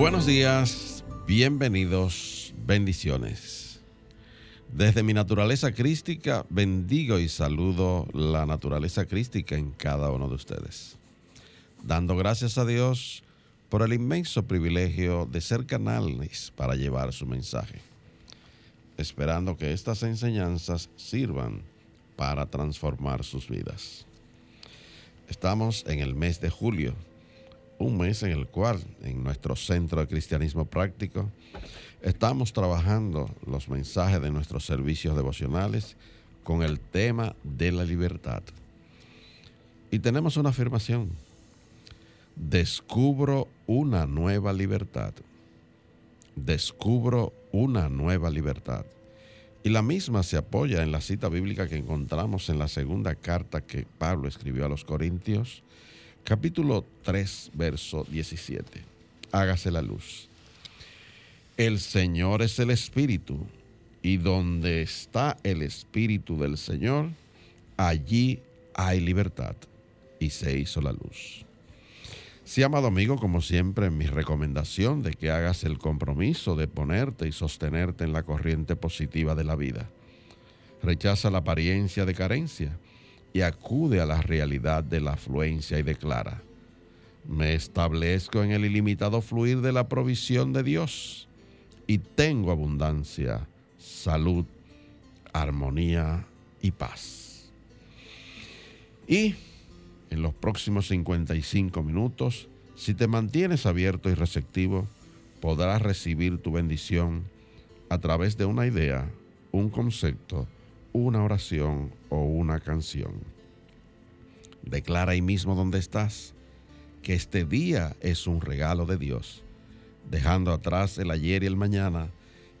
Buenos días, bienvenidos, bendiciones. Desde mi naturaleza crística, bendigo y saludo la naturaleza crística en cada uno de ustedes. Dando gracias a Dios por el inmenso privilegio de ser canales para llevar su mensaje. Esperando que estas enseñanzas sirvan para transformar sus vidas. Estamos en el mes de julio un mes en el cual en nuestro Centro de Cristianismo Práctico estamos trabajando los mensajes de nuestros servicios devocionales con el tema de la libertad. Y tenemos una afirmación. Descubro una nueva libertad. Descubro una nueva libertad. Y la misma se apoya en la cita bíblica que encontramos en la segunda carta que Pablo escribió a los Corintios, capítulo 3, verso 17. Hágase la luz. El Señor es el Espíritu, y donde está el Espíritu del Señor, allí hay libertad. Y se hizo la luz. Sí, amado amigo, como siempre, mi recomendación de que hagas el compromiso de ponerte y sostenerte en la corriente positiva de la vida. Rechaza la apariencia de carencia y acude a la realidad de la afluencia y declara, me establezco en el ilimitado fluir de la provisión de Dios y tengo abundancia, salud, armonía y paz. Y en los próximos 55 minutos, si te mantienes abierto y receptivo, podrás recibir tu bendición a través de una idea, un concepto, una oración o una canción. Declara ahí mismo donde estás que este día es un regalo de Dios, dejando atrás el ayer y el mañana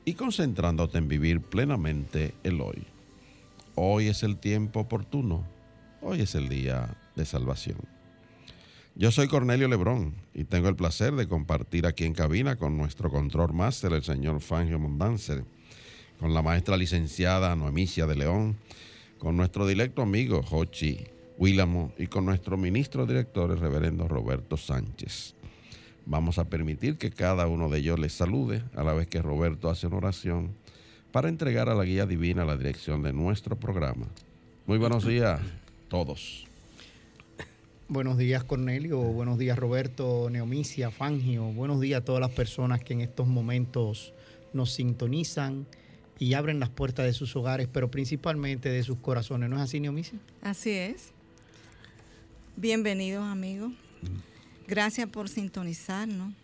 y concentrándote en vivir plenamente el hoy. Hoy es el tiempo oportuno, hoy es el día de salvación. Yo soy Cornelio Lebrón y tengo el placer de compartir aquí en cabina con nuestro control máster, el señor Fangio Mondanzer con la maestra licenciada Noemicia de León, con nuestro directo amigo Jochi Willamo y con nuestro ministro director, el reverendo Roberto Sánchez. Vamos a permitir que cada uno de ellos les salude a la vez que Roberto hace una oración para entregar a la guía divina la dirección de nuestro programa. Muy buenos días todos. Buenos días Cornelio, buenos días Roberto, Neomicia, Fangio, buenos días a todas las personas que en estos momentos nos sintonizan y abren las puertas de sus hogares, pero principalmente de sus corazones. ¿No es así, Neomicia? Así es. Bienvenidos, amigos. Gracias por sintonizarnos.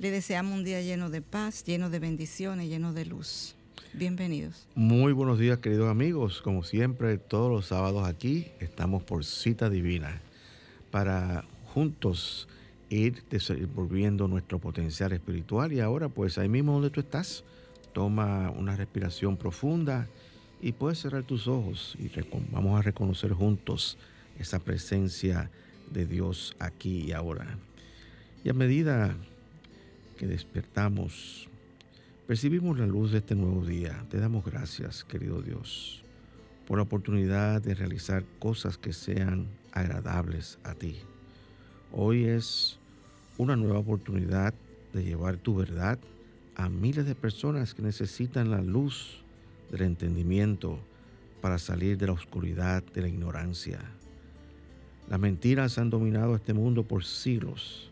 Le deseamos un día lleno de paz, lleno de bendiciones, lleno de luz. Bienvenidos. Muy buenos días, queridos amigos. Como siempre, todos los sábados aquí estamos por cita divina para juntos ir desenvolviendo nuestro potencial espiritual. Y ahora, pues ahí mismo donde tú estás, Toma una respiración profunda y puedes cerrar tus ojos y vamos a reconocer juntos esa presencia de Dios aquí y ahora. Y a medida que despertamos, percibimos la luz de este nuevo día. Te damos gracias, querido Dios, por la oportunidad de realizar cosas que sean agradables a ti. Hoy es una nueva oportunidad de llevar tu verdad a miles de personas que necesitan la luz del entendimiento para salir de la oscuridad de la ignorancia. Las mentiras han dominado este mundo por siglos,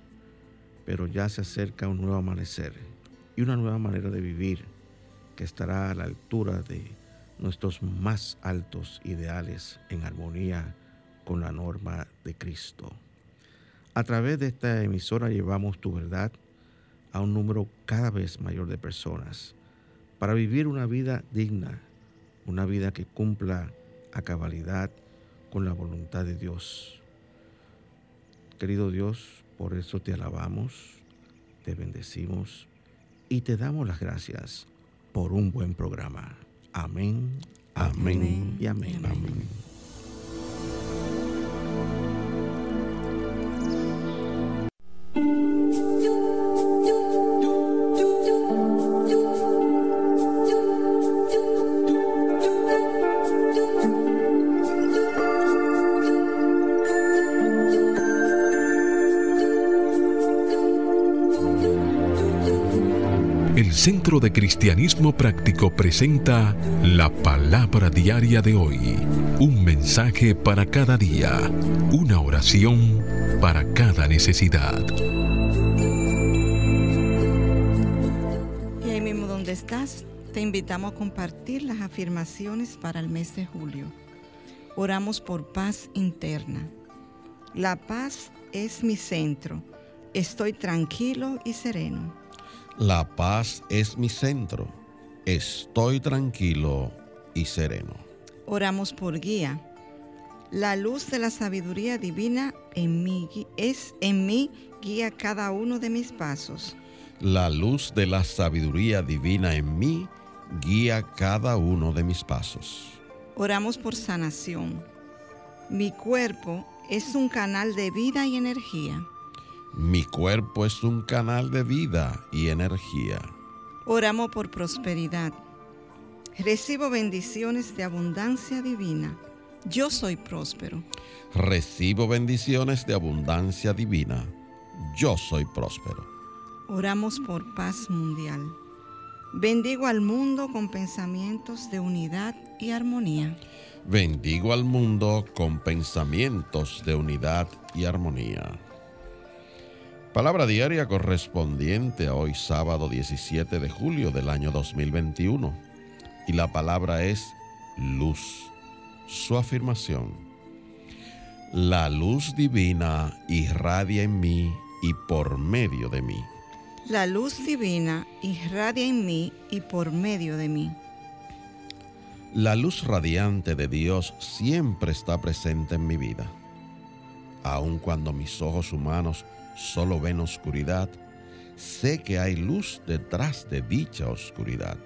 pero ya se acerca un nuevo amanecer y una nueva manera de vivir que estará a la altura de nuestros más altos ideales en armonía con la norma de Cristo. A través de esta emisora llevamos tu verdad a un número cada vez mayor de personas para vivir una vida digna, una vida que cumpla a cabalidad con la voluntad de Dios. Querido Dios, por eso te alabamos, te bendecimos y te damos las gracias por un buen programa. Amén, amén, y amén. amén. Centro de Cristianismo Práctico presenta la palabra diaria de hoy. Un mensaje para cada día. Una oración para cada necesidad. Y ahí mismo donde estás, te invitamos a compartir las afirmaciones para el mes de julio. Oramos por paz interna. La paz es mi centro. Estoy tranquilo y sereno. La paz es mi centro. Estoy tranquilo y sereno. Oramos por guía. La luz de la sabiduría divina en mí es en mí guía cada uno de mis pasos. La luz de la sabiduría divina en mí guía cada uno de mis pasos. Oramos por sanación. Mi cuerpo es un canal de vida y energía. Mi cuerpo es un canal de vida y energía. Oramos por prosperidad. Recibo bendiciones de abundancia divina. Yo soy próspero. Recibo bendiciones de abundancia divina. Yo soy próspero. Oramos por paz mundial. Bendigo al mundo con pensamientos de unidad y armonía. Bendigo al mundo con pensamientos de unidad y armonía. Palabra diaria correspondiente a hoy sábado 17 de julio del año 2021. Y la palabra es luz. Su afirmación. La luz divina irradia en mí y por medio de mí. La luz divina irradia en mí y por medio de mí. La luz radiante de Dios siempre está presente en mi vida. Aun cuando mis ojos humanos solo ven oscuridad, sé que hay luz detrás de dicha oscuridad.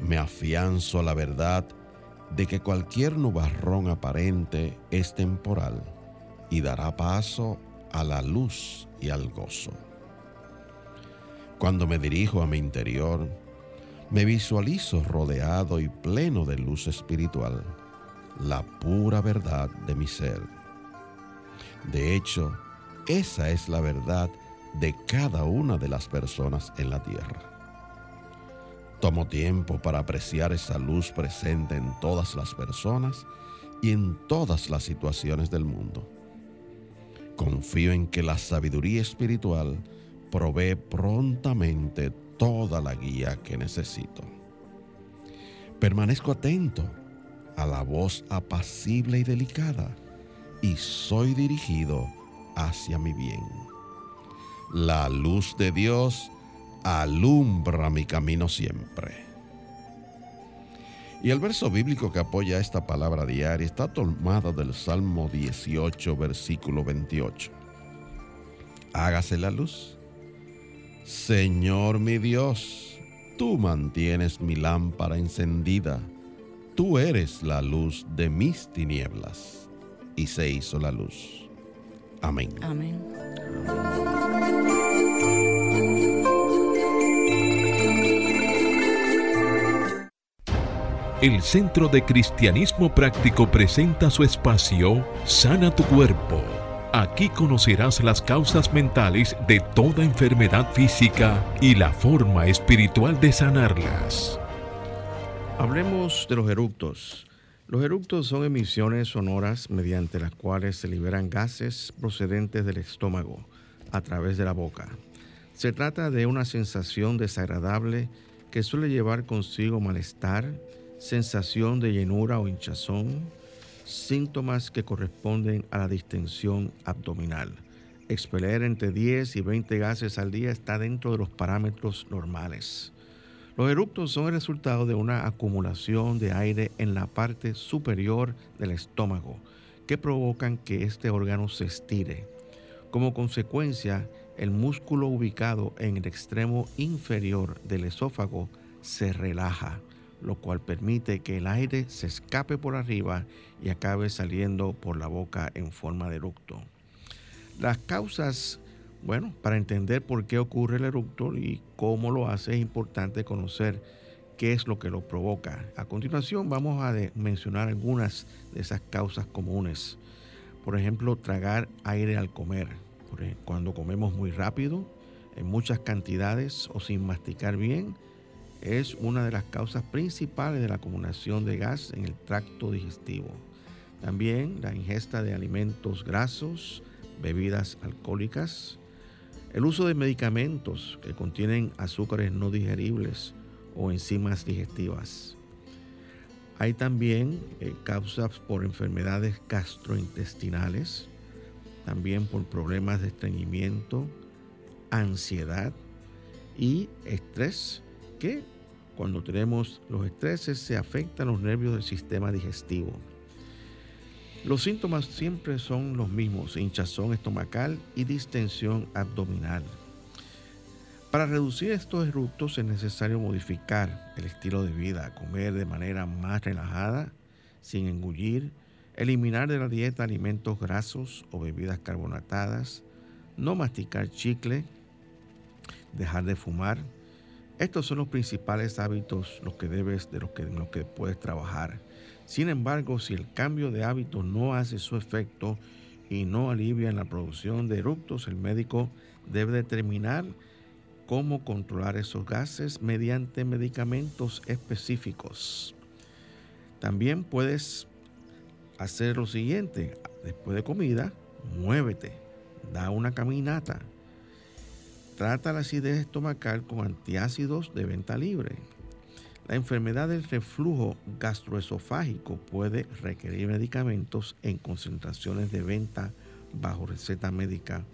Me afianzo a la verdad de que cualquier nubarrón aparente es temporal y dará paso a la luz y al gozo. Cuando me dirijo a mi interior, me visualizo rodeado y pleno de luz espiritual, la pura verdad de mi ser. De hecho, esa es la verdad de cada una de las personas en la tierra. Tomo tiempo para apreciar esa luz presente en todas las personas y en todas las situaciones del mundo. Confío en que la sabiduría espiritual provee prontamente toda la guía que necesito. Permanezco atento a la voz apacible y delicada y soy dirigido hacia mi bien. La luz de Dios alumbra mi camino siempre. Y el verso bíblico que apoya esta palabra diaria está tomado del Salmo 18, versículo 28. Hágase la luz. Señor mi Dios, tú mantienes mi lámpara encendida. Tú eres la luz de mis tinieblas. Y se hizo la luz. Amén. Amén. El Centro de Cristianismo Práctico presenta su espacio Sana tu Cuerpo. Aquí conocerás las causas mentales de toda enfermedad física y la forma espiritual de sanarlas. Hablemos de los eructos. Los eructos son emisiones sonoras mediante las cuales se liberan gases procedentes del estómago a través de la boca. Se trata de una sensación desagradable que suele llevar consigo malestar, sensación de llenura o hinchazón, síntomas que corresponden a la distensión abdominal. Expeler entre 10 y 20 gases al día está dentro de los parámetros normales. Los eructos son el resultado de una acumulación de aire en la parte superior del estómago que provocan que este órgano se estire. Como consecuencia, el músculo ubicado en el extremo inferior del esófago se relaja, lo cual permite que el aire se escape por arriba y acabe saliendo por la boca en forma de eructo. Las causas bueno, para entender por qué ocurre el eructo y cómo lo hace, es importante conocer qué es lo que lo provoca. A continuación vamos a mencionar algunas de esas causas comunes. Por ejemplo, tragar aire al comer. Cuando comemos muy rápido, en muchas cantidades o sin masticar bien, es una de las causas principales de la acumulación de gas en el tracto digestivo. También la ingesta de alimentos grasos, bebidas alcohólicas, el uso de medicamentos que contienen azúcares no digeribles o enzimas digestivas. Hay también eh, causas por enfermedades gastrointestinales, también por problemas de estreñimiento, ansiedad y estrés, que cuando tenemos los estreses se afectan los nervios del sistema digestivo. Los síntomas siempre son los mismos, hinchazón estomacal y distensión abdominal. Para reducir estos eructos es necesario modificar el estilo de vida, comer de manera más relajada, sin engullir, eliminar de la dieta alimentos grasos o bebidas carbonatadas, no masticar chicle, dejar de fumar. Estos son los principales hábitos los que debes, de los que, los que puedes trabajar. Sin embargo, si el cambio de hábito no hace su efecto y no alivia en la producción de eructos, el médico debe determinar cómo controlar esos gases mediante medicamentos específicos. También puedes hacer lo siguiente, después de comida, muévete, da una caminata. Trata la acidez estomacal con antiácidos de venta libre. La enfermedad del reflujo gastroesofágico puede requerir medicamentos en concentraciones de venta bajo receta médica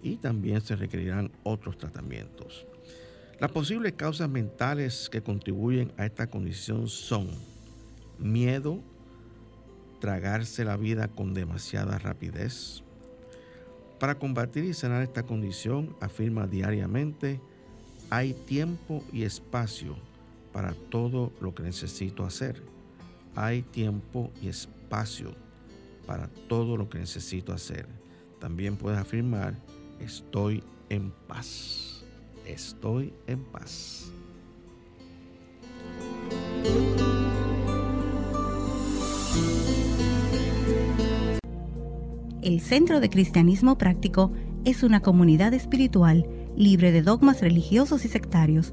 y también se requerirán otros tratamientos. Las posibles causas mentales que contribuyen a esta condición son miedo, tragarse la vida con demasiada rapidez. Para combatir y sanar esta condición, afirma diariamente, hay tiempo y espacio para todo lo que necesito hacer. Hay tiempo y espacio para todo lo que necesito hacer. También puedes afirmar, estoy en paz. Estoy en paz. El Centro de Cristianismo Práctico es una comunidad espiritual libre de dogmas religiosos y sectarios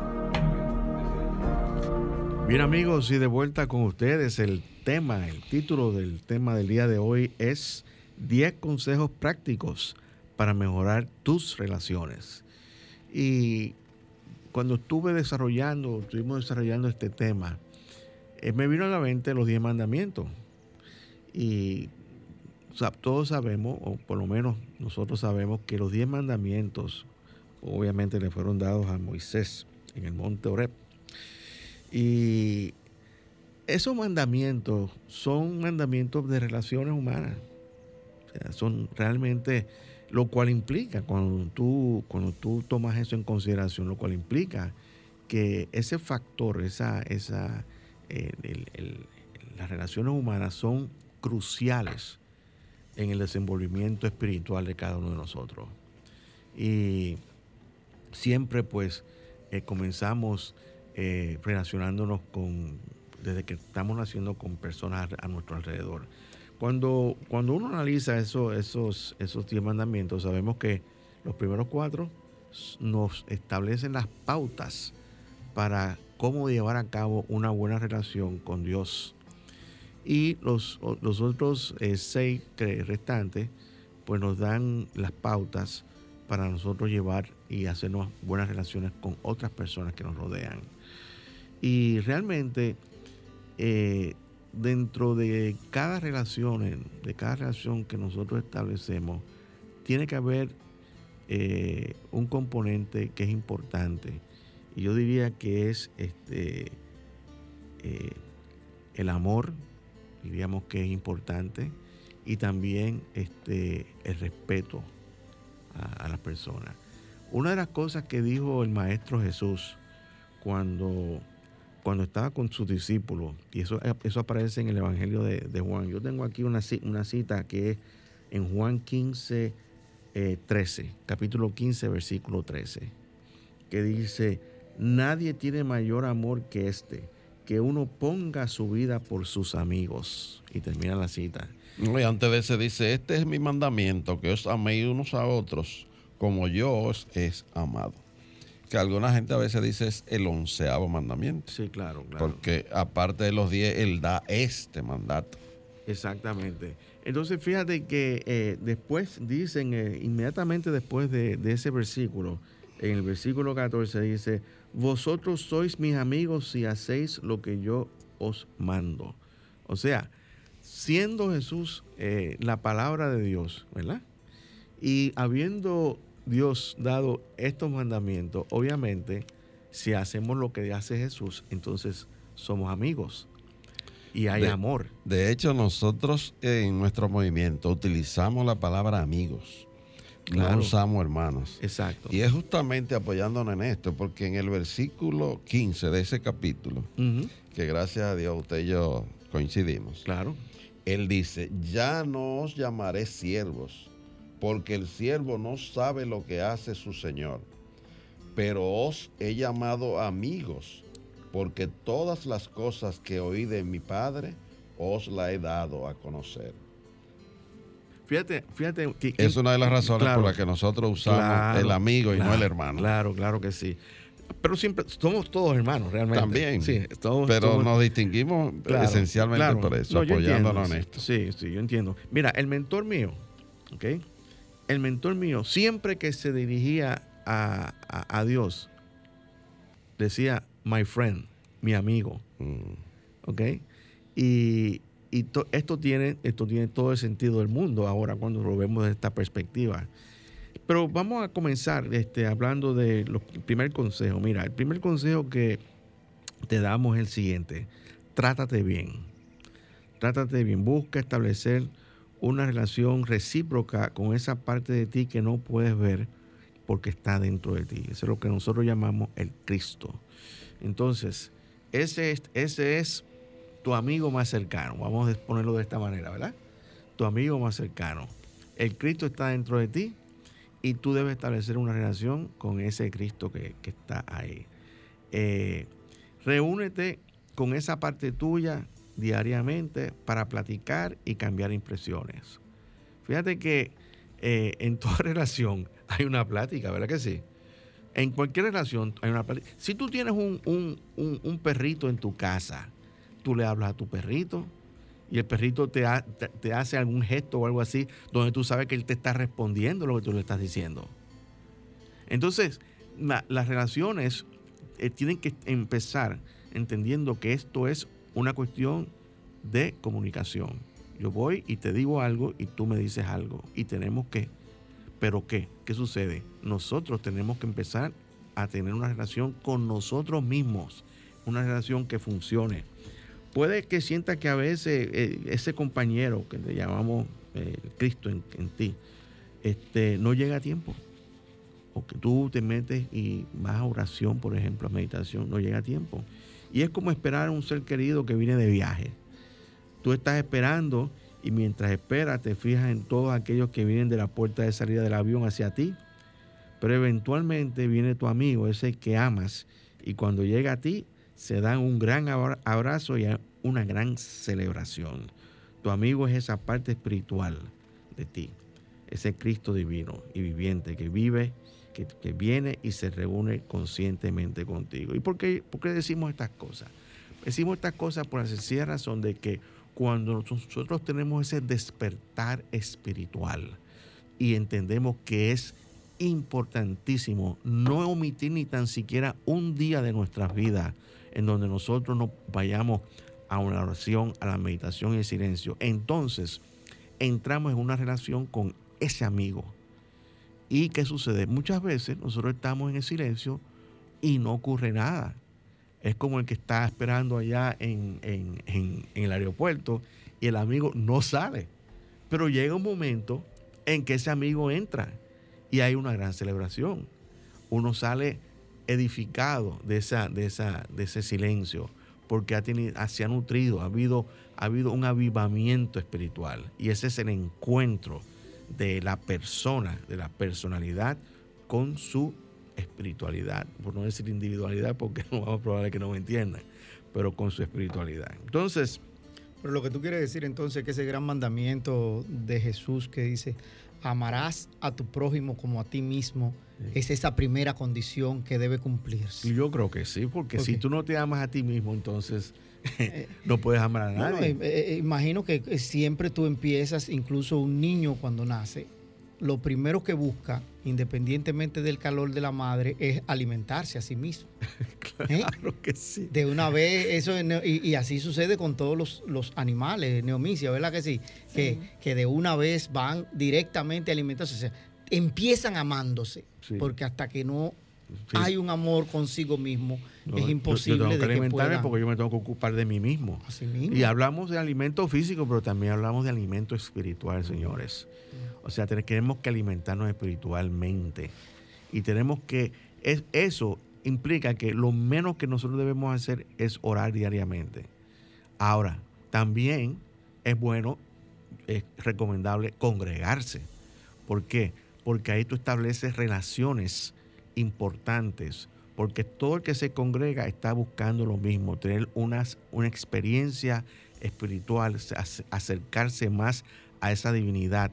Bien amigos, y de vuelta con ustedes, el tema, el título del tema del día de hoy es 10 consejos prácticos para mejorar tus relaciones. Y cuando estuve desarrollando, estuvimos desarrollando este tema, eh, me vino a la mente los 10 mandamientos. Y todos sabemos, o por lo menos nosotros sabemos, que los 10 mandamientos obviamente le fueron dados a Moisés en el monte Oreb. Y esos mandamientos son mandamientos de relaciones humanas. son realmente lo cual implica, cuando tú, cuando tú tomas eso en consideración, lo cual implica que ese factor, esa, esa, las relaciones humanas son cruciales en el desenvolvimiento espiritual de cada uno de nosotros. Y siempre pues eh, comenzamos eh, relacionándonos con, desde que estamos naciendo con personas a, nuestro alrededor. Cuando, cuando uno analiza eso, esos, esos diez mandamientos, sabemos que los primeros cuatro nos establecen las pautas para cómo llevar a cabo una buena relación con Dios. Y los, los otros eh, seis restantes, pues nos dan las pautas para nosotros llevar y hacernos buenas relaciones con otras personas que nos rodean. Y realmente, eh, dentro de cada relación, de cada relación que nosotros establecemos, tiene que haber eh, un componente que es importante. Y yo diría que es este, el amor, diríamos que es importante, y también este, el respeto a, las personas. Una de las cosas que dijo el Maestro Jesús cuando, cuando estaba con sus discípulos, y eso, eso aparece en el Evangelio de, Juan, yo tengo aquí una, una, cita que es en Juan 15, 13, eh, capítulo 15, versículo 13, que dice, nadie tiene mayor amor que este que uno ponga su vida por sus amigos. Y termina la cita. Y antes de ese dice, este es mi mandamiento, que os améis unos a otros como yo os es amado. Que alguna gente a veces dice es el onceavo mandamiento. Sí, claro, claro. Porque aparte de los diez, él da este mandato. Exactamente. Entonces fíjate que eh, después dicen, eh, inmediatamente después de, de ese versículo, en el versículo 14 dice, vosotros sois mis amigos si hacéis lo que yo os mando. O sea, siendo Jesús eh, la palabra de Dios, ¿verdad? Y habiendo Dios dado estos mandamientos, obviamente, si hacemos lo que hace Jesús, entonces somos amigos y hay amor. De hecho, nosotros en nuestro movimiento utilizamos la palabra amigos. No usamos hermanos. Exacto. Y es justamente apoyándonos en esto, porque en el versículo 15 de ese capítulo, que gracias a Dios usted y yo coincidimos. Claro. Él dice, ya no os llamaré siervos, porque el siervo no sabe lo que hace su Señor, pero os he llamado amigos, porque todas las cosas que oí de mi Padre os la he dado a conocer. Fíjate, fíjate que, es una de las razones por las que nosotros usamos el amigo y no el hermano. Claro, claro que sí. Pero siempre somos todos hermanos, realmente. También. Sí, pero nos distinguimos esencialmente por eso, apoyándonos en esto. Sí, sí, yo entiendo. Mira, el mentor mío, ¿ok? El mentor mío, siempre que se dirigía a, a, Dios, decía, my friend, mi amigo. Mm. ¿Ok? Y, y esto, tiene, esto tiene todo el sentido del mundo ahora cuando lo vemos desde esta perspectiva. Pero vamos a comenzar este, hablando del primer consejo. Mira, el primer consejo que te damos es el siguiente. Trátate bien. Trátate bien. Busca establecer una relación recíproca con esa parte de ti que no puedes ver porque está dentro de ti. Eso es lo que nosotros llamamos el Cristo. Entonces, ese es, ese es tu amigo más cercano. Vamos a ponerlo de esta manera, ¿verdad? Tu amigo más cercano. El Cristo está dentro de ti y tú debes establecer una relación con ese Cristo que, está ahí. Eh, reúnete con esa parte tuya diariamente para platicar y cambiar impresiones. Fíjate que eh, en toda relación hay una plática, ¿verdad que sí? En cualquier relación hay una plática. Si tú tienes un perrito en tu casa, tú le hablas a tu perrito y el perrito te, te, hace algún gesto o algo así donde tú sabes que él te está respondiendo lo que tú le estás diciendo. Entonces, las relaciones eh, tienen que empezar entendiendo que esto es una cuestión de comunicación. Yo voy y te digo algo y tú me dices algo y tenemos que, pero ¿qué? ¿Qué sucede? Nosotros tenemos que empezar a tener una relación con nosotros mismos, una relación que funcione puede que sienta que a veces eh, ese compañero que le llamamos eh, Cristo en, ti, este, no llega a tiempo. O que tú te metes y vas a oración, por ejemplo, a meditación, no llega a tiempo. Y es como esperar a un ser querido que viene de viaje. Tú estás esperando y mientras esperas te fijas en todos aquellos que vienen de la puerta de salida del avión hacia ti. Pero eventualmente viene tu amigo, ese que amas, y cuando llega a ti, se dan un gran abrazo y una gran celebración. Tu amigo es esa parte espiritual de ti, ese Cristo divino y viviente que vive que, viene y se reúne conscientemente contigo. ¿Y por qué, por qué decimos estas cosas? Decimos estas cosas por la sencilla razón de que cuando nosotros tenemos ese despertar espiritual y entendemos que es importantísimo no omitir ni tan siquiera un día de nuestras vidas en donde nosotros nos vayamos a una oración, a la meditación y el silencio. Entonces entramos en una relación con ese amigo. ¿Y qué sucede? Muchas veces nosotros estamos en el silencio y no ocurre nada. Es como el que está esperando allá en, en el aeropuerto y el amigo no sale. Pero llega un momento en que ese amigo entra y hay una gran celebración. Uno sale edificado de, esa, de, esa, de ese silencio porque ha tenido, se ha nutrido, ha habido, ha habido un avivamiento espiritual y ese es el encuentro de la persona, de la personalidad con su espiritualidad, por no decir individualidad porque no vamos a probar que no me entiendan, pero con su espiritualidad. Entonces, pero lo que tú quieres decir entonces que ese gran mandamiento de Jesús que dice, amarás a tu prójimo como a ti mismo, es esa primera condición que debe cumplirse. Yo creo que sí, porque si tú no te amas a ti mismo, entonces no puedes amar a nadie. Eh, eh, imagino que siempre tú empiezas, incluso un niño cuando nace, lo primero que busca, independientemente del calor de la madre, es alimentarse a sí mismo. ¿Eh? claro que sí. De una vez, eso y, así sucede con todos los, animales, neomicia, ¿verdad que sí? Que, que, de una vez van directamente a alimentarse. O sea, empiezan amándose, porque hasta que no hay un amor consigo mismo, es imposible. Yo, tengo que alimentarme porque yo me tengo que ocupar de mí mismo. Y hablamos de alimento físico, pero también hablamos de alimento espiritual, señores. O sea, tenemos que alimentarnos espiritualmente. Y tenemos que, es, eso implica que lo menos que nosotros debemos hacer es orar diariamente. Ahora, también es bueno, es recomendable congregarse. ¿Por qué? Porque ahí tú estableces relaciones importantes, porque todo el que se congrega está buscando lo mismo, tener una experiencia espiritual, acercarse más a esa divinidad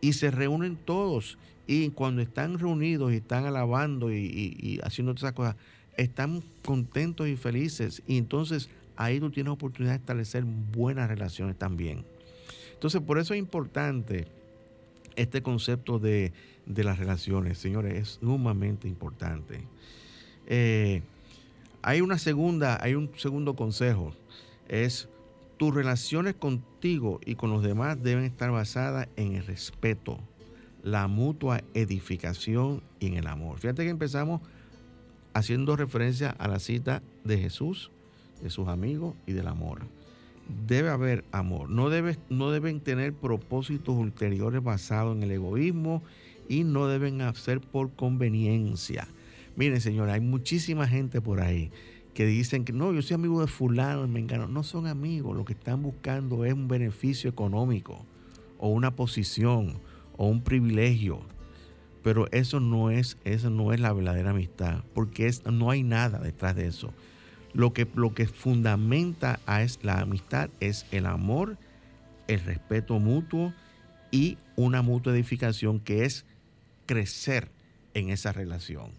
y se reúnen todos. Y cuando están reunidos y están alabando y, haciendo todas cosas, están contentos y felices. Y entonces ahí tú tienes oportunidad de establecer buenas relaciones también. Entonces, por eso es importante este concepto de, las relaciones, señores, es sumamente importante. Eh, hay una segunda, hay un segundo consejo, es tus relaciones contigo y con los demás deben estar basadas en el respeto, la mutua edificación y en el amor. Fíjate que empezamos haciendo referencia a la cita de Jesús, de sus amigos y del amor. Debe haber amor, no, no deben tener propósitos ulteriores basados en el egoísmo y no deben hacer por conveniencia. Miren, señores, hay muchísima gente por ahí que dicen que no, yo soy amigo de fulano, me engano. No son amigos, lo que están buscando es un beneficio económico o una posición o un privilegio. Pero eso no es, eso no es la verdadera amistad, porque es, no hay nada detrás de eso. Lo que, lo que fundamenta a es, la amistad es el amor, el respeto mutuo y una mutua edificación que es crecer en esa relación.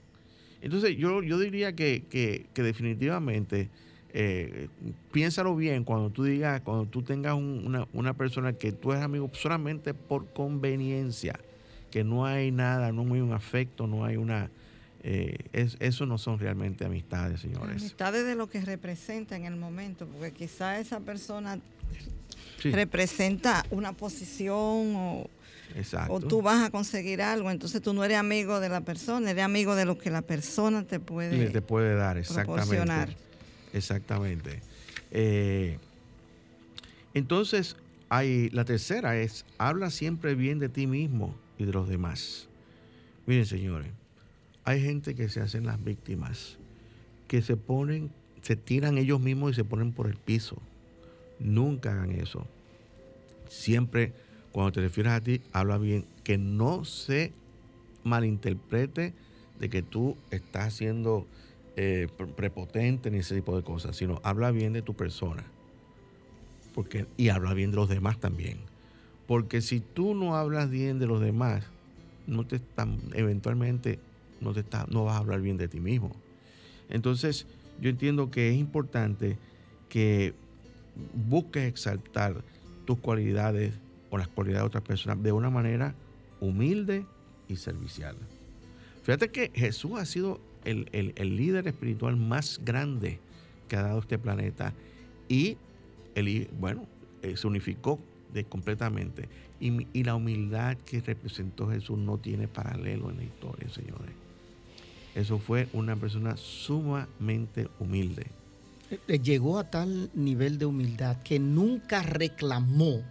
Entonces yo, yo diría que, definitivamente, eh, piénsalo bien cuando tú digas, cuando tú tengas una, persona que tú eres amigo solamente por conveniencia, que no hay nada, no hay un afecto, no hay una... Eh, eso no son realmente amistades, señores. Amistades de lo que representa en el momento, porque quizá esa persona representa una posición o o tú vas a conseguir algo, entonces tú no eres amigo de la persona, eres amigo de lo que la persona te puede, te puede dar, exactamente. Exactamente. Eh, entonces, hay, la tercera es, habla siempre bien de ti mismo y de los demás. Miren, señores, hay gente que se hacen las víctimas, que se ponen, se tiran ellos mismos y se ponen por el piso. Nunca hagan eso. Siempre cuando te refieres a ti, habla bien, que no se malinterprete de que tú estás siendo eh, prepotente ni ese tipo de cosas, sino habla bien de tu persona. Porque, y habla bien de los demás también. Porque si tú no hablas bien de los demás, no te están, eventualmente no, te no vas a hablar bien de ti mismo. Entonces, yo entiendo que es importante que busques exaltar tus cualidades o las cualidades de otras personas de una manera humilde y servicial. Fíjate que Jesús ha sido el, líder espiritual más grande que ha dado este planeta y el, bueno, eh, se unificó de, completamente. Y, y, la humildad que representó Jesús no tiene paralelo en la historia, señores. Eso fue una persona sumamente humilde. Eh, llegó a tal nivel de humildad que nunca reclamó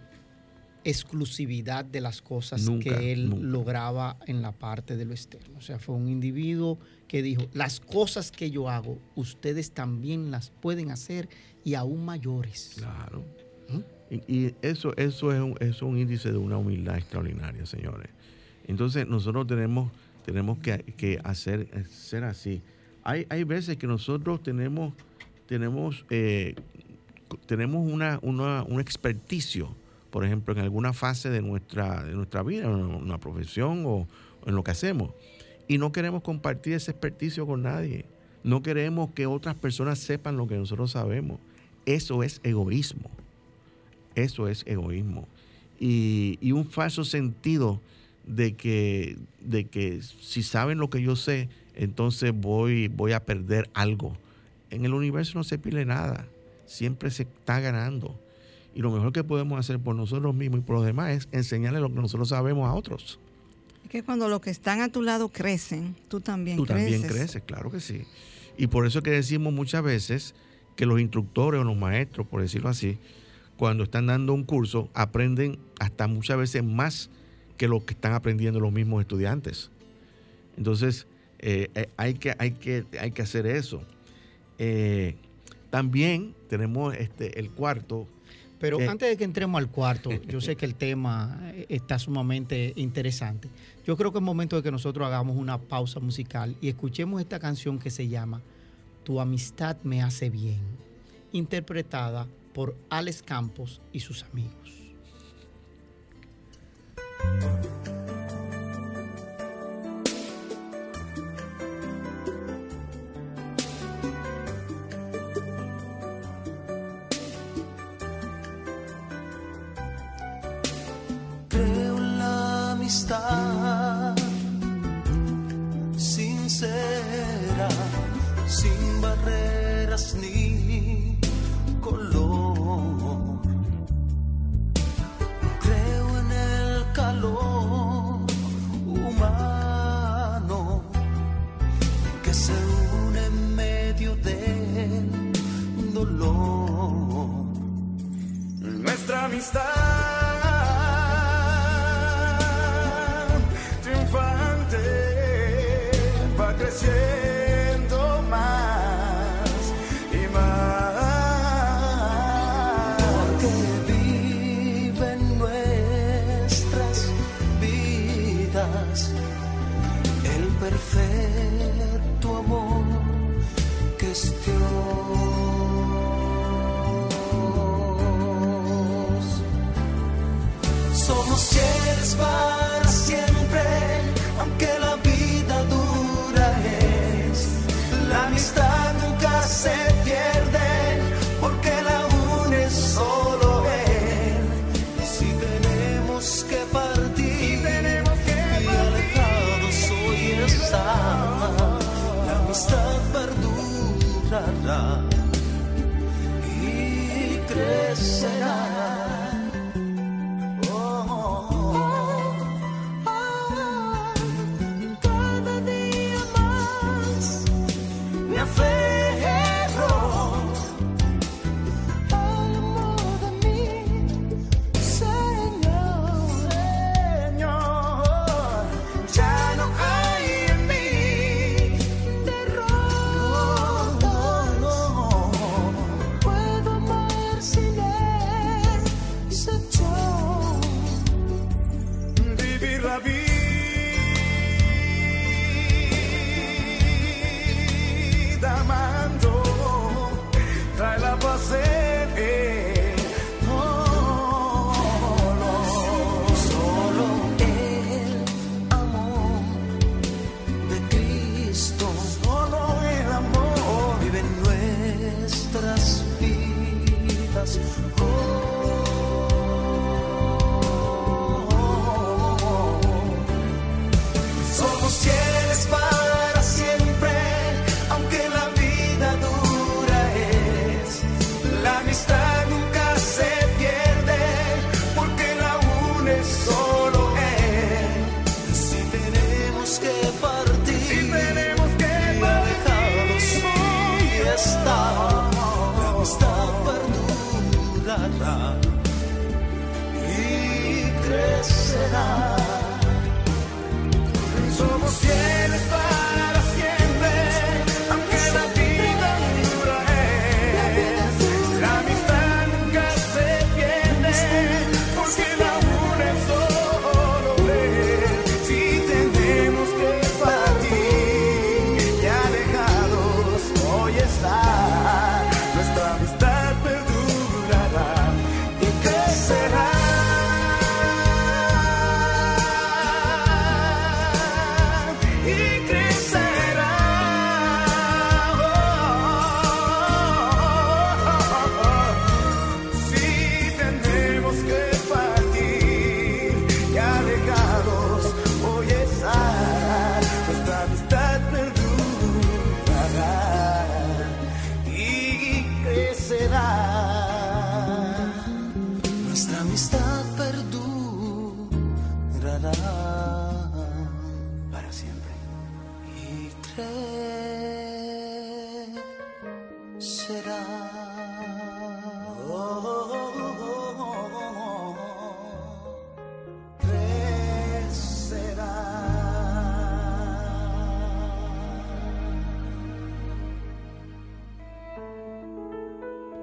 exclusividad de las cosas que él lograba en la parte de lo externo. O sea, fue un individuo que dijo, las cosas que yo hago, ustedes también las pueden hacer y aún mayores. Claro. ¿Mm? Y, eso, eso es, un, es un índice de una humildad extraordinaria, señores. Entonces nosotros tenemos, tenemos que, hacer ser así. Hay, hay veces que nosotros tenemos, tenemos, eh, tenemos una, una, un experticio por ejemplo, en alguna fase de nuestra, de nuestra vida, en una profesión o en lo que hacemos. Y no queremos compartir ese experticio con nadie. No queremos que otras personas sepan lo que nosotros sabemos. Eso es egoísmo. Eso es egoísmo. Y, y un falso sentido de que, de que si saben lo que yo sé, entonces voy, voy a perder algo. En el universo no se pide nada. Siempre se está ganando. Y lo mejor que podemos hacer por nosotros mismos y por los demás es enseñarle lo que nosotros sabemos a otros. Es que cuando los que están a tu lado crecen, tú también creces. Tú también creces, claro que sí. Y por eso es que decimos muchas veces que los instructores o los maestros, por decirlo así, cuando están dando un curso, aprenden hasta muchas veces más que lo que están aprendiendo los mismos estudiantes. Entonces, eh, eh, hay, que, hay, que, hay que hacer eso. Eh, también tenemos este, el cuarto, pero eh. antes de que entremos al cuarto, yo sé que el tema eh, está sumamente interesante. Yo creo que es momento de que nosotros hagamos una pausa musical y escuchemos esta canción que se llama Tu amistad me hace bien, interpretada por Alex Campos y sus amigos. just need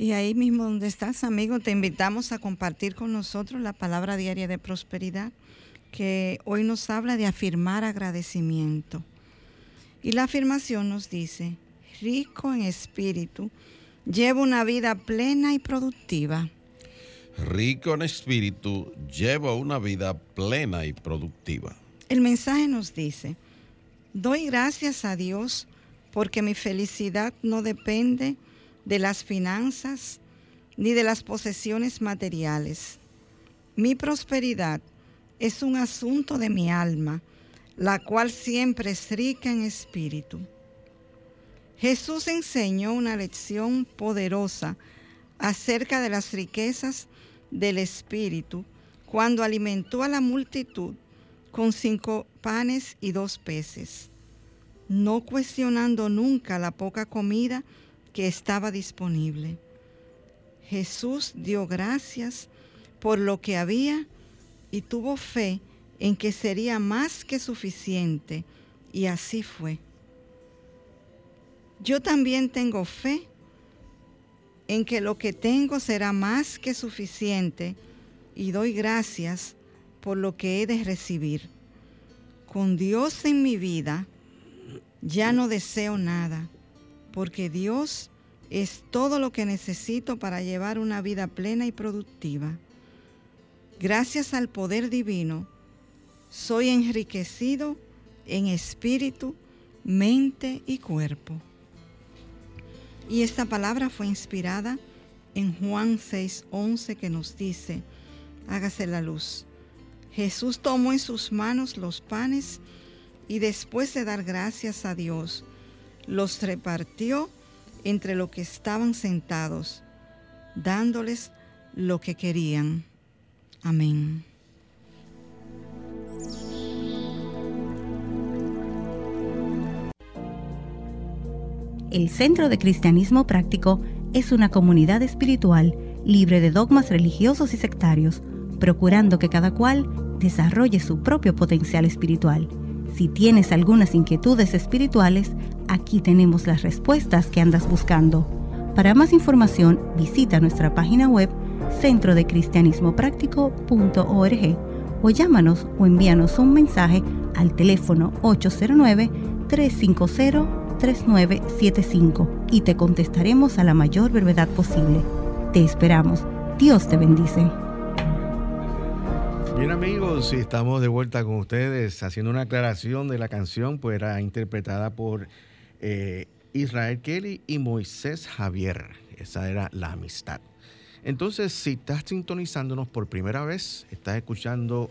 Y ahí mismo donde estás, amigo, te invitamos a compartir con nosotros la palabra diaria de prosperidad, que hoy nos habla de afirmar agradecimiento. Y la afirmación nos dice, rico en espíritu, llevo una vida plena y productiva. Rico en espíritu, llevo una vida plena y productiva. El mensaje nos dice, doy gracias a Dios porque mi felicidad no depende de las finanzas ni de las posesiones materiales. Mi prosperidad es un asunto de mi alma, la cual siempre es rica en espíritu. Jesús enseñó una lección poderosa acerca de las riquezas del espíritu cuando alimentó a la multitud con cinco panes y dos peces, no cuestionando nunca la poca comida que estaba disponible. Jesús dio gracias por lo que había y tuvo fe en que sería más que suficiente y así fue. Yo también tengo fe en que lo que tengo será más que suficiente y doy gracias por lo que he de recibir. Con Dios en mi vida ya no deseo nada porque Dios es todo lo que necesito para llevar una vida plena y productiva. Gracias al poder divino, soy enriquecido en espíritu, mente y cuerpo. Y esta palabra fue inspirada en Juan 6:11 que nos dice, hágase la luz. Jesús tomó en sus manos los panes y después de dar gracias a Dios, los repartió entre los que estaban sentados, dándoles lo que querían. Amén. El Centro de Cristianismo Práctico es una comunidad espiritual libre de dogmas religiosos y sectarios, procurando que cada cual desarrolle su propio potencial espiritual. Si tienes algunas inquietudes espirituales, aquí tenemos las respuestas que andas buscando. Para más información, visita nuestra página web centrodecristianismopráctico.org o llámanos o envíanos un mensaje al teléfono 809-350-3975 y te contestaremos a la mayor brevedad posible. Te esperamos. Dios te bendice. Bien amigos, estamos de vuelta con ustedes haciendo una aclaración de la canción, pues era interpretada por eh, Israel Kelly y Moisés Javier. Esa era la amistad. Entonces, si estás sintonizándonos por primera vez, estás escuchando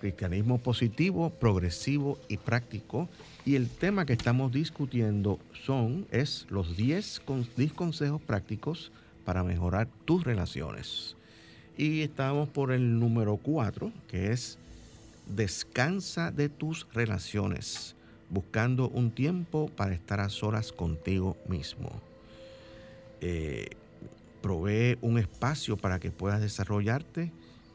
cristianismo positivo, progresivo y práctico. Y el tema que estamos discutiendo son, es los 10 consejos prácticos para mejorar tus relaciones. Y estamos por el número 4, que es descansa de tus relaciones, buscando un tiempo para estar a solas contigo mismo. Eh, provee un espacio para que puedas desarrollarte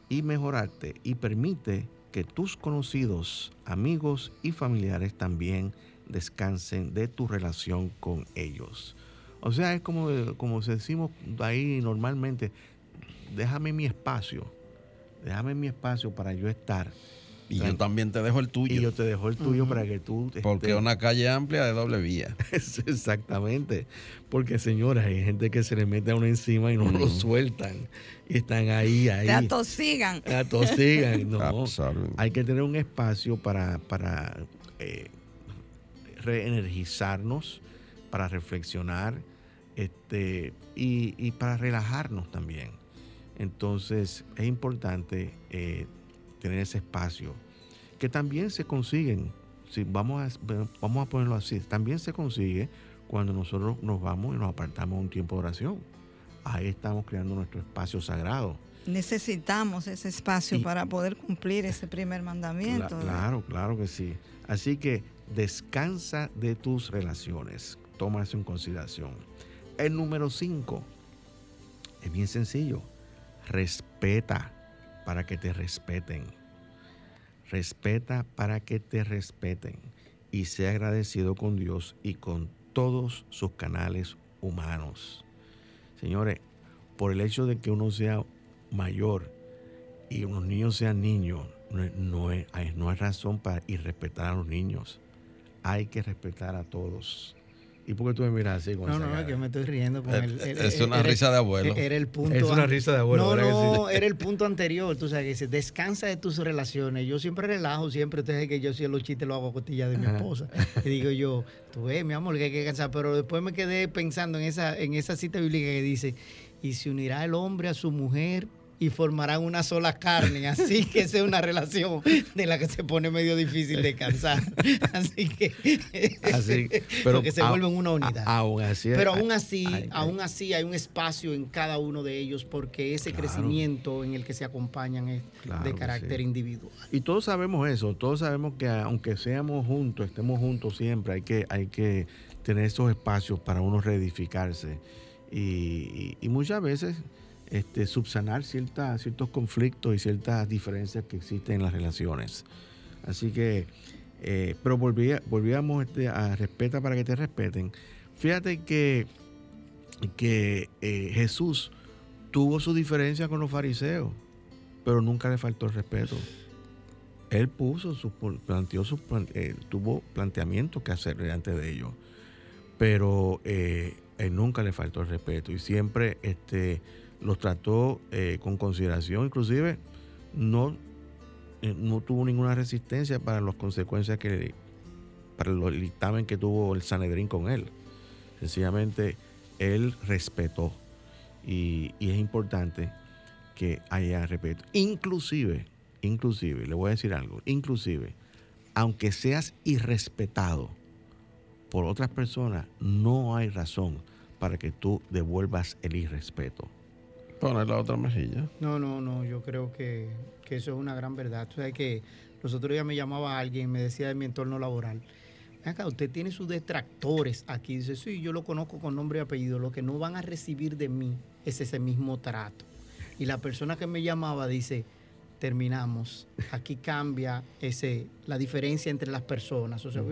y mejorarte y permite que tus conocidos, amigos y familiares también descansen de tu relación con ellos. O sea, es como, como decimos ahí normalmente, déjame mi espacio, déjame mi espacio para yo estar y yo también te dejo el tuyo. Y yo te dejo el tuyo para que tú... Porque es una calle amplia de doble vía. Exactamente. Porque, señora, hay gente que se le mete a uno encima y no lo sueltan. Y están ahí, ahí. Te atosigan. Te atosigan. No. hay que tener un espacio para, para eh, reenergizarnos, para reflexionar este, y, para relajarnos también. Entonces, es importante... Eh, tener ese espacio, que también se consiguen, si vamos a, vamos a ponerlo así, también se consigue cuando nosotros nos vamos y nos apartamos un tiempo de oración. Ahí estamos creando nuestro espacio sagrado. Necesitamos ese espacio para poder cumplir ese primer mandamiento. claro, claro que sí. Así que descansa de tus relaciones. Toma eso en consideración. El número 5 es bien sencillo. Respeta para que te respeten. Respeta para que te respeten y sea agradecido con Dios y con todos sus canales humanos. Señores, por el hecho de que uno sea mayor y unos niños sean niños, no, es, no hay razón para irrespetar a los niños. Hay que respetar a todos. ¿Y por qué tú me miras así? Con no, no, que me estoy riendo con el, Es una risa de abuelo. Era el punto. Es una risa de abuelo. No, no, era el punto anterior. Tú sabes que dice, descansa de tus relaciones. Yo siempre relajo, siempre. Usted que yo si los chistes lo hago a costilla de mi esposa. Y digo yo, tú ves, mi amor, que hay que descansar. Pero después me quedé pensando en esa, en esa cita bíblica que dice, y se unirá el hombre a su mujer y formarán una sola carne. Así que esa es una relación de la que se pone medio difícil de cansar. Así que, así, pero porque se vuelven una unidad. aún así, pero aún así, aún así hay un espacio en cada uno de ellos porque ese crecimiento en el que se acompañan es de carácter individual. Y todos sabemos eso, todos sabemos que aunque seamos juntos, estemos juntos siempre, hay que, hay que tener esos espacios para uno reedificarse. y muchas veces este, subsanar ciertos conflictos y ciertas diferencias que existen en las relaciones. Así que, eh, pero volvíamos este, a respeta para que te respeten. Fíjate que, que eh, Jesús tuvo su diferencia con los fariseos, pero nunca le faltó el respeto. Él puso su, planteó su, eh, tuvo planteamientos que hacer delante de ellos, pero él nunca le faltó el respeto y siempre este, los trató eh, con consideración, inclusive no, eh, no tuvo ninguna resistencia para las consecuencias que, para el dictamen que tuvo el Sanedrín con él. Sencillamente, él respetó y, y es importante que haya respeto. Inclusive, inclusive, le voy a decir algo, inclusive, aunque seas irrespetado por otras personas, no hay razón para que tú devuelvas el irrespeto. Poner la otra mejilla. No, no, no, yo creo que, eso es una gran verdad. Tú sabes que los otros días me llamaba alguien y me decía de mi entorno laboral. Acá, usted tiene sus detractores aquí. Dice, sí, yo lo conozco con nombre y apellido. Lo que no van a recibir de mí es ese mismo trato. Y la persona que me llamaba dice, terminamos. Aquí cambia ese, la diferencia entre las personas. O sea,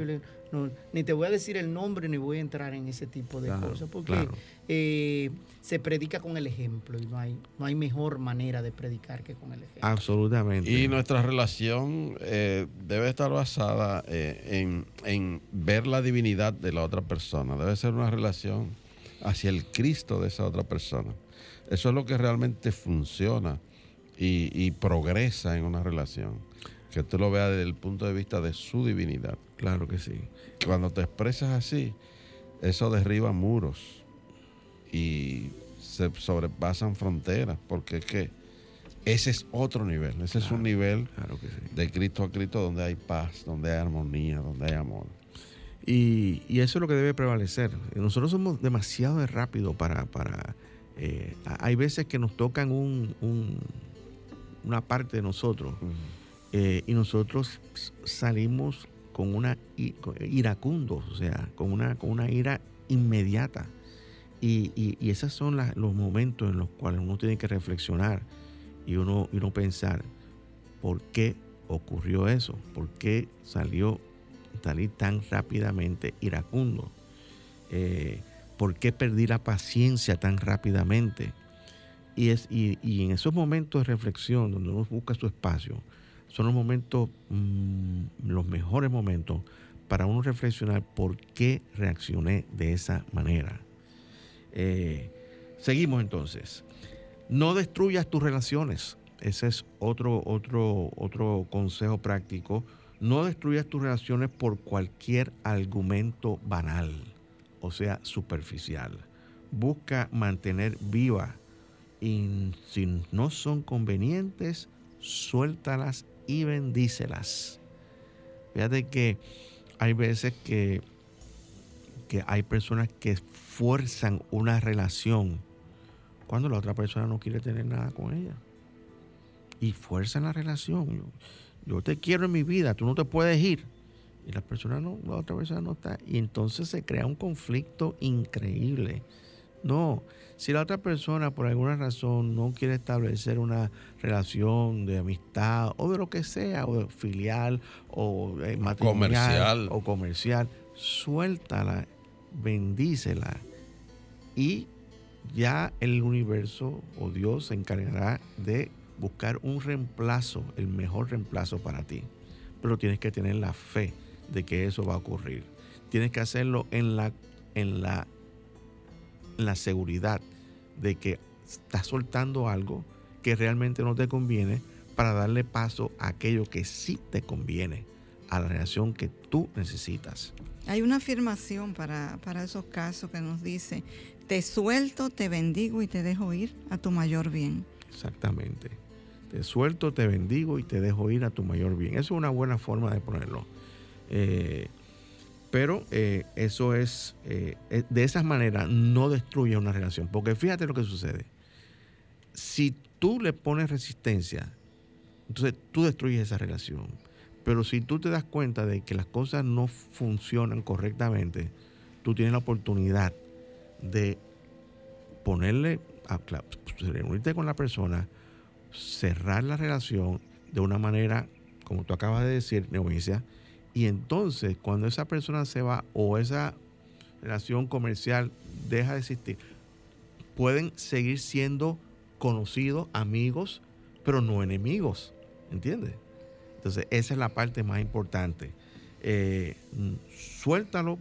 no, ni te voy a decir el nombre ni voy a entrar en ese tipo de cosas, porque eh, se predica con el ejemplo y no hay, no hay mejor manera de predicar que con el ejemplo. Absolutamente. Y nuestra relación eh, debe estar basada eh, en, en ver la divinidad de la otra persona. Debe ser una relación hacia el Cristo de esa otra persona. Eso es lo que realmente funciona y, progresa en una relación. Que tú lo veas desde el punto de vista de su divinidad. Claro que sí. Cuando te expresas así, eso derriba muros y se sobrepasan fronteras, porque es que ese es otro nivel, ese es un nivel de Cristo a Cristo donde hay paz, donde hay armonía, donde hay amor. Y, eso es lo que debe prevalecer. Nosotros somos demasiado rápidos para... para eh, hay veces que nos tocan un, una parte de nosotros. Eh, y nosotros salimos con una iracundos, o sea, con una, con una ira inmediata. Y, y, esos son los momentos en los cuales uno tiene que reflexionar y uno, y uno pensar, ¿por qué ocurrió eso? ¿Por qué salió salir tan rápidamente iracundo? Eh, ¿Por qué perdí la paciencia tan rápidamente? Y, es, y, en esos momentos de reflexión, donde uno busca su espacio, son los momentos, mm, los mejores momentos para uno reflexionar por qué reaccioné de esa manera. Eh, seguimos entonces. No destruyas tus relaciones. Ese es otro, otro, otro consejo práctico. No destruyas tus relaciones por cualquier argumento banal, o sea, superficial. Busca mantener viva y si no son convenientes, suéltalas y bendícelas. Fíjate que hay veces que, que hay personas que fuerzan una relación cuando la otra persona no quiere tener nada con ella. Y fuerzan la relación. Yo, te quiero en mi vida, tú no te puedes ir. Y la persona no, la otra persona no está. Y entonces se crea un conflicto increíble. No, si la otra persona por alguna razón no quiere establecer una relación de amistad o de lo que sea, o filial o eh, comercial o comercial, suéltala, bendícela y ya el universo o Dios se encargará de buscar un reemplazo, el mejor reemplazo para ti. Pero tienes que tener la fe de que eso va a ocurrir. Tienes que hacerlo en la, en la la seguridad de que estás soltando algo que realmente no te conviene para darle paso a aquello que sí te conviene, a la relación que tú necesitas. Hay una afirmación para, para esos casos que nos dice, te suelto, te bendigo y te dejo ir a tu mayor bien. Exactamente. Te suelto, te bendigo y te dejo ir a tu mayor bien. Eso es una buena forma de ponerlo. Eh, pero eh, eso es, eh, eh, de esa manera no destruye una relación. Porque fíjate lo que sucede. Si tú le pones resistencia, entonces tú destruyes esa relación. Pero si tú te das cuenta de que las cosas no funcionan correctamente, tú tienes la oportunidad de ponerle, a, reunirte con la persona, cerrar la relación de una manera, como tú acabas de decir, Neovicia, y entonces, cuando esa persona se va o esa relación comercial deja de existir, pueden seguir siendo conocidos, amigos, pero no enemigos. ¿Entiendes? Entonces, esa es la parte más importante. Eh, suéltalo,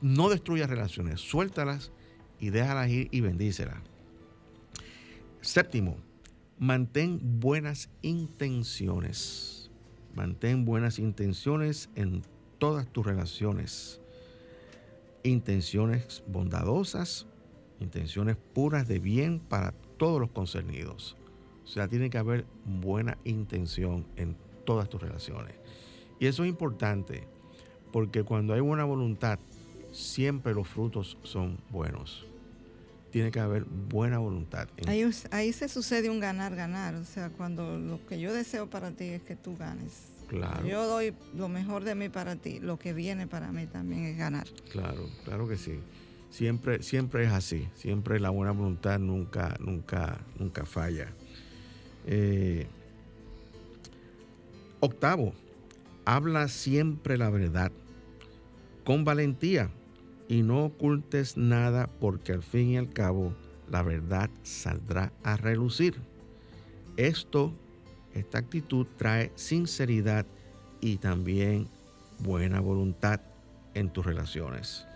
no destruyas relaciones, suéltalas y déjalas ir y bendícelas. Séptimo, mantén buenas intenciones. Mantén buenas intenciones en todas tus relaciones. Intenciones bondadosas, intenciones puras de bien para todos los concernidos. O sea, tiene que haber buena intención en todas tus relaciones. Y eso es importante, porque cuando hay buena voluntad, siempre los frutos son buenos. Tiene que haber buena voluntad. Ahí, ahí se sucede un ganar-ganar. O sea, cuando lo que yo deseo para ti es que tú ganes yo doy lo mejor de mí para ti, lo que viene para mí también es ganar. Claro, claro que sí. Siempre, siempre es así. Siempre la buena voluntad nunca, nunca, nunca falla. Eh, Octavo, habla siempre la verdad, con valentía, y no ocultes nada porque al fin y al cabo la verdad saldrá a relucir. Esto, esta actitud trae sinceridad y también buena voluntad en tus relaciones.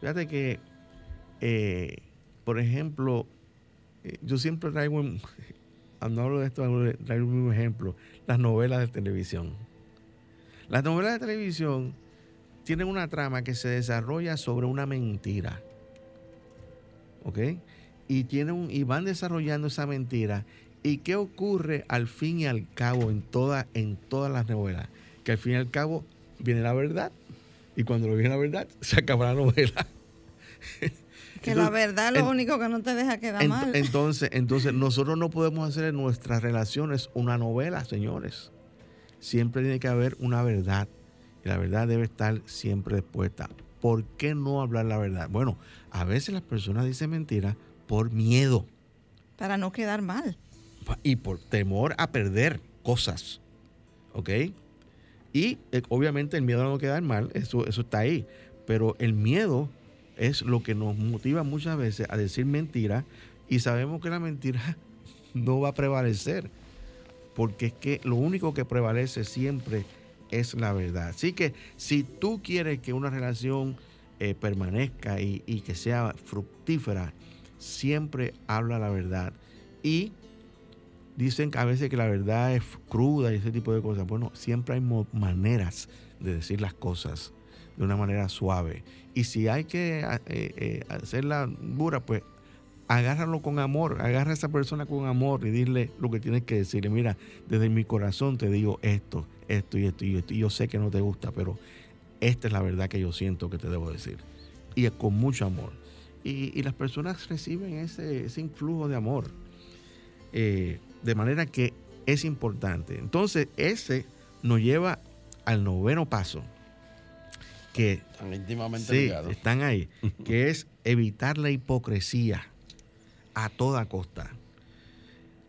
Fíjate que, eh, por ejemplo, eh, yo siempre traigo, cuando hablo de esto, traigo un ejemplo, las novelas de televisión. Las novelas de televisión tienen una trama que se desarrolla sobre una mentira. ¿Ok? Y, tienen y van desarrollando esa mentira. ¿Y qué ocurre al fin y al cabo en, toda, en todas las novelas? Que al fin y al cabo viene la verdad. Y cuando viene la verdad, se acaba la novela. Que la verdad es lo único que no te deja quedar mal. Entonces, entonces, nosotros no podemos hacer en nuestras relaciones una novela, señores. Siempre tiene que haber una verdad. Y la verdad debe estar siempre expuesta. ¿Por qué no hablar la verdad? Bueno, a veces las personas dicen mentiras por miedo. Para no quedar mal. Y por temor a perder cosas. ¿Ok? Y eh, obviamente el miedo a no quedar mal, eso, eso está ahí. Pero el miedo es lo que nos motiva muchas veces a decir mentiras y sabemos que la mentira no va a prevalecer. Porque es que lo único que prevalece siempre es la verdad. Así que si tú quieres que una relación eh, permanezca y, que sea fructífera, siempre habla la verdad. Y dicen que a veces que la verdad es cruda y ese tipo de cosas. Bueno, siempre hay maneras de decir las cosas de una manera suave. Y si hay que eh, eh, hacerla dura, pues agárralo con amor, agarra a esa persona con amor y dile lo que tienes que decirle. Mira, desde mi corazón te digo esto, esto y esto y esto. Y yo sé que no te gusta, pero esta es la verdad que yo siento que te debo decir. Y es con mucho amor. Y, las personas reciben ese, influjo de amor. Eh, de manera que es importante. Entonces, ese nos lleva al noveno paso. Que están íntimamente están ahí. que es evitar la hipocresía a toda costa.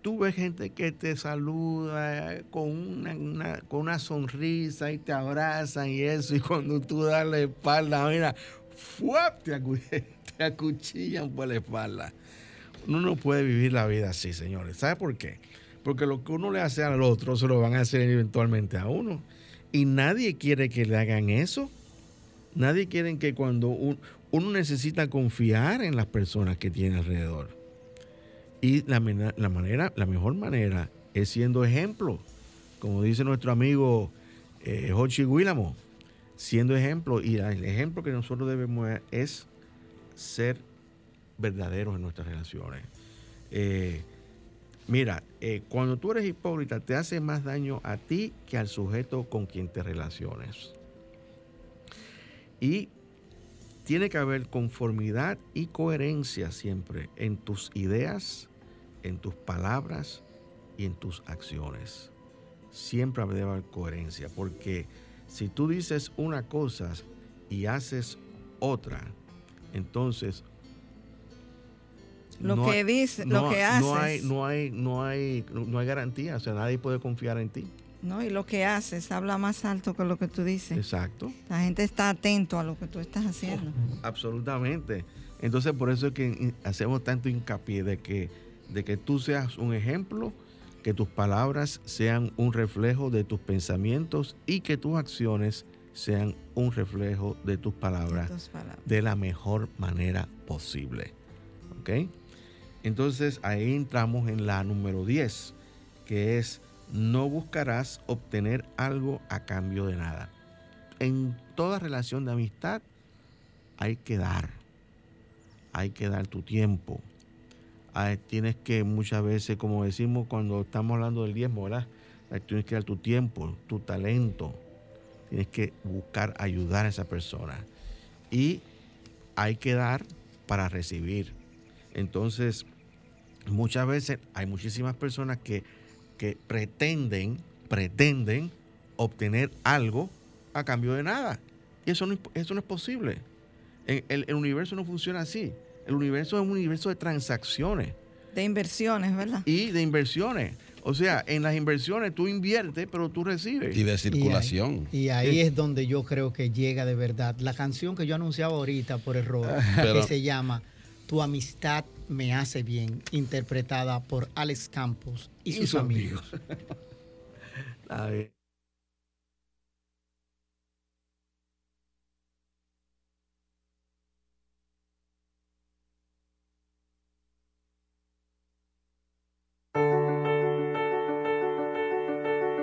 Tú ves gente que te saluda con una, con una sonrisa y te abrazan y eso, y cuando tú das la espalda, mira, te, te acuchillan por la espalda. Uno no puede vivir la vida así, señores. ¿Sabe por qué? Porque lo que uno le hace al otro se lo van a hacer eventualmente a uno. Y nadie quiere que le hagan eso. Nadie quiere que cuando uno necesita confiar en las personas que tiene alrededor. Y la, manera, la mejor manera es siendo ejemplo, como dice nuestro amigo eh, Hochi siendo ejemplo. Y el ejemplo que nosotros debemos es ser verdaderos en nuestras relaciones. Eh, mira, eh, cuando tú eres hipócrita, te hace más daño a ti que al sujeto con quien te relaciones. Y tiene que haber conformidad y coherencia siempre en tus ideas, en tus palabras y en tus acciones. Siempre debe haber coherencia, porque si tú dices una cosa y haces otra, entonces lo que dices, lo que haces. No hay, no hay, no hay, no hay garantía, o sea, nadie puede confiar en ti. No, y lo que haces habla más alto que lo que tú dices. Exacto. La gente está atento a lo que tú estás haciendo. absolutamente. Entonces, por eso es que hacemos tanto hincapié de que de que tú seas un ejemplo, que tus palabras sean un reflejo de tus pensamientos y que tus acciones sean un reflejo de tus palabras de, la mejor manera posible. ¿Ok? Entonces ahí entramos en la número 10, que es no buscarás obtener algo a cambio de nada. En toda relación de amistad hay que dar, hay que dar tu tiempo, tienes que muchas veces, como decimos cuando estamos hablando del diezmo, ¿verdad? Tienes que dar tu tiempo, tu talento. Tienes que buscar ayudar a esa persona. Y hay que dar para recibir. Entonces, muchas veces hay muchísimas personas que, que pretenden, pretenden obtener algo a cambio de nada. Y eso no, eso no es posible. el universo no funciona así. El universo es un universo de transacciones. De inversiones, ¿verdad? Y de inversiones. O sea, en las inversiones tú inviertes, pero tú recibes. Y de circulación. Y ahí, y ahí es donde yo creo que llega de verdad. La canción que yo anunciaba ahorita por error, que se llama Tu amistad me hace bien, interpretada por Alex Campos y, sus, amigos. amigos.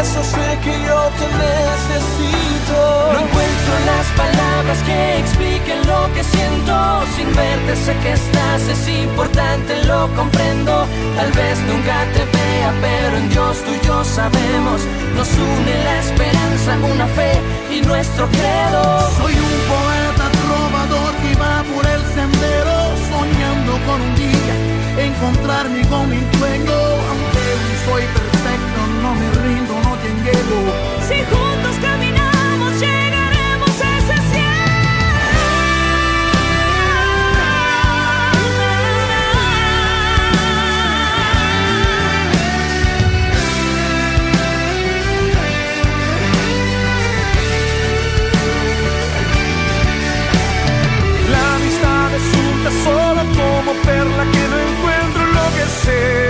Eso sé que yo te necesito. No encuentro las palabras que expliquen lo que siento. Sin verte sé que estás, es importante, lo comprendo. Tal vez nunca te vea, pero en Dios tú y yo sabemos. Nos une la esperanza, una fe y nuestro credo. Soy un poeta trovador que va por el sendero, soñando con un día encontrarme con mi dueño. Aunque no soy perfecto, no me rindo, no tengo. Si juntos caminamos, llegaremos a ese cielo. La amistad es un tesoro como perla que no así lo siento, eres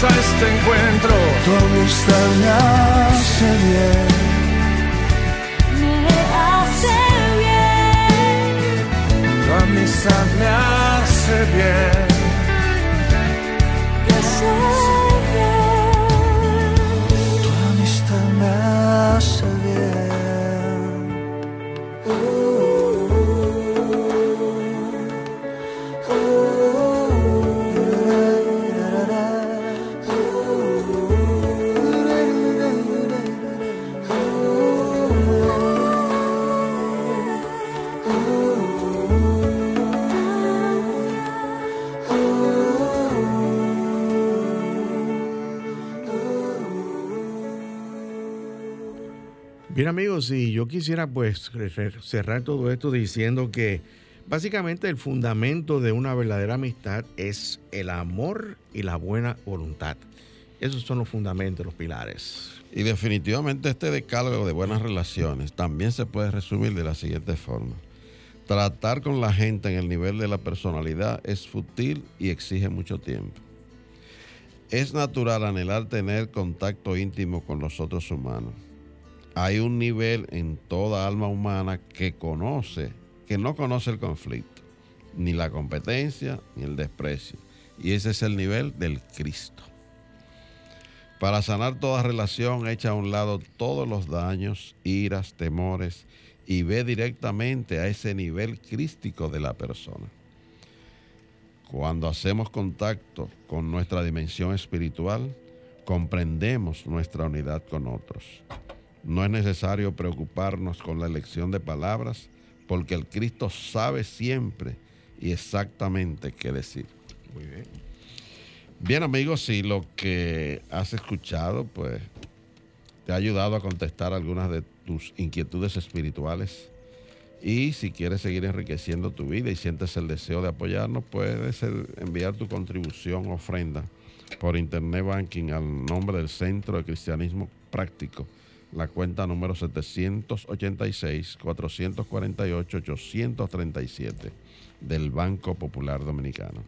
bien. a este encuentro. Tu amistad me hace bien. Me hace bien. Tu amistad me hace bien. Amigos, y yo quisiera pues cerrar todo esto diciendo que básicamente el fundamento de una verdadera amistad es el amor y la buena voluntad. Esos son los fundamentos, los pilares. Y definitivamente este decálogo de buenas relaciones también se puede resumir de la siguiente forma. Tratar con la gente en el nivel de la personalidad es fútil y exige mucho tiempo. Es natural anhelar tener contacto íntimo con los otros humanos. Hay un nivel en toda alma humana que conoce, que no conoce el conflicto, ni la competencia, ni el desprecio. Y ese es el nivel del Cristo. Para sanar toda relación, echa a un lado todos los daños, iras, temores y ve directamente a ese nivel crístico de la persona. Cuando hacemos contacto con nuestra dimensión espiritual, comprendemos nuestra unidad con otros. No es necesario preocuparnos con la elección de palabras, porque el Cristo sabe siempre y exactamente qué decir. Muy bien. Bien amigos, si lo que has escuchado pues te ha ayudado a contestar algunas de tus inquietudes espirituales y si quieres seguir enriqueciendo tu vida y sientes el deseo de apoyarnos, puedes enviar tu contribución ofrenda por Internet Banking al nombre del Centro de Cristianismo Práctico, la cuenta número 786-448-837 del Banco Popular Dominicano.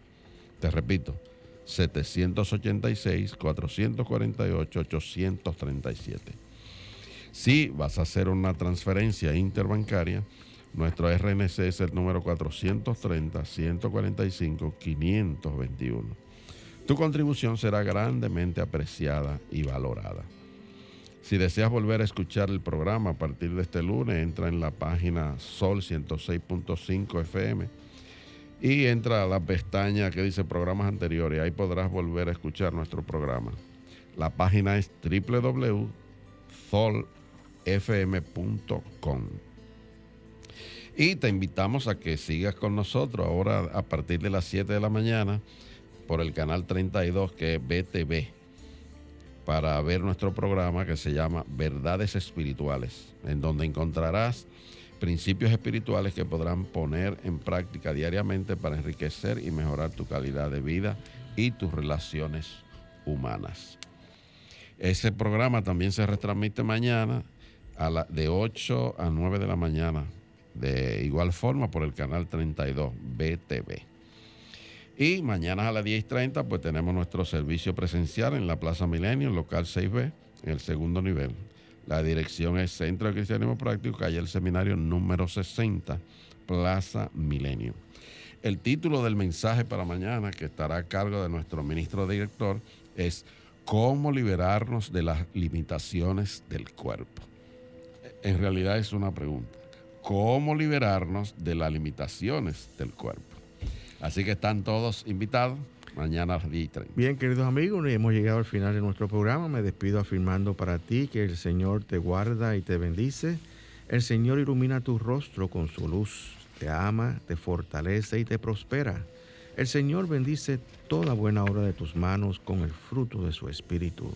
Te repito, 786-448-837. Si vas a hacer una transferencia interbancaria, nuestro RNC es el número 430-145-521. Tu contribución será grandemente apreciada y valorada. Si deseas volver a escuchar el programa a partir de este lunes, entra en la página Sol 106.5 FM y entra a la pestaña que dice programas anteriores. Ahí podrás volver a escuchar nuestro programa. La página es www.solfm.com. Y te invitamos a que sigas con nosotros ahora a partir de las 7 de la mañana por el canal 32 que es BTV para ver nuestro programa que se llama Verdades Espirituales, en donde encontrarás principios espirituales que podrán poner en práctica diariamente para enriquecer y mejorar tu calidad de vida y tus relaciones humanas. Ese programa también se retransmite mañana a de 8 a 9 de la mañana, de igual forma por el canal 32 BTV. Y mañana a las 10.30 pues tenemos nuestro servicio presencial en la Plaza Milenio, local 6B, en el segundo nivel. La dirección es Centro de Cristianismo Práctico, calle el Seminario número 60, Plaza Milenio. El título del mensaje para mañana, que estará a cargo de nuestro ministro director, es ¿Cómo liberarnos de las limitaciones del cuerpo? En realidad es una pregunta. ¿Cómo liberarnos de las limitaciones del cuerpo? Así que están todos invitados mañana a las 10 Bien, queridos amigos, hemos llegado al final de nuestro programa. Me despido afirmando para ti que el Señor te guarda y te bendice. El Señor ilumina tu rostro con su luz, te ama, te fortalece y te prospera. El Señor bendice toda buena obra de tus manos con el fruto de su espíritu.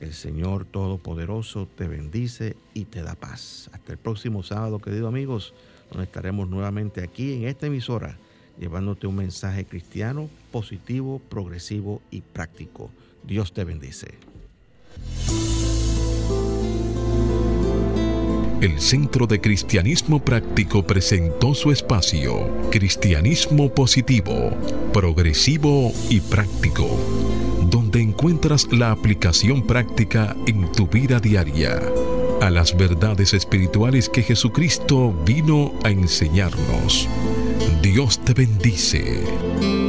El Señor Todopoderoso te bendice y te da paz. Hasta el próximo sábado, queridos amigos, donde estaremos nuevamente aquí en esta emisora llevándote un mensaje cristiano positivo, progresivo y práctico. Dios te bendice. El Centro de Cristianismo Práctico presentó su espacio, Cristianismo Positivo, Progresivo y Práctico, donde encuentras la aplicación práctica en tu vida diaria a las verdades espirituales que Jesucristo vino a enseñarnos. Dios te bendice.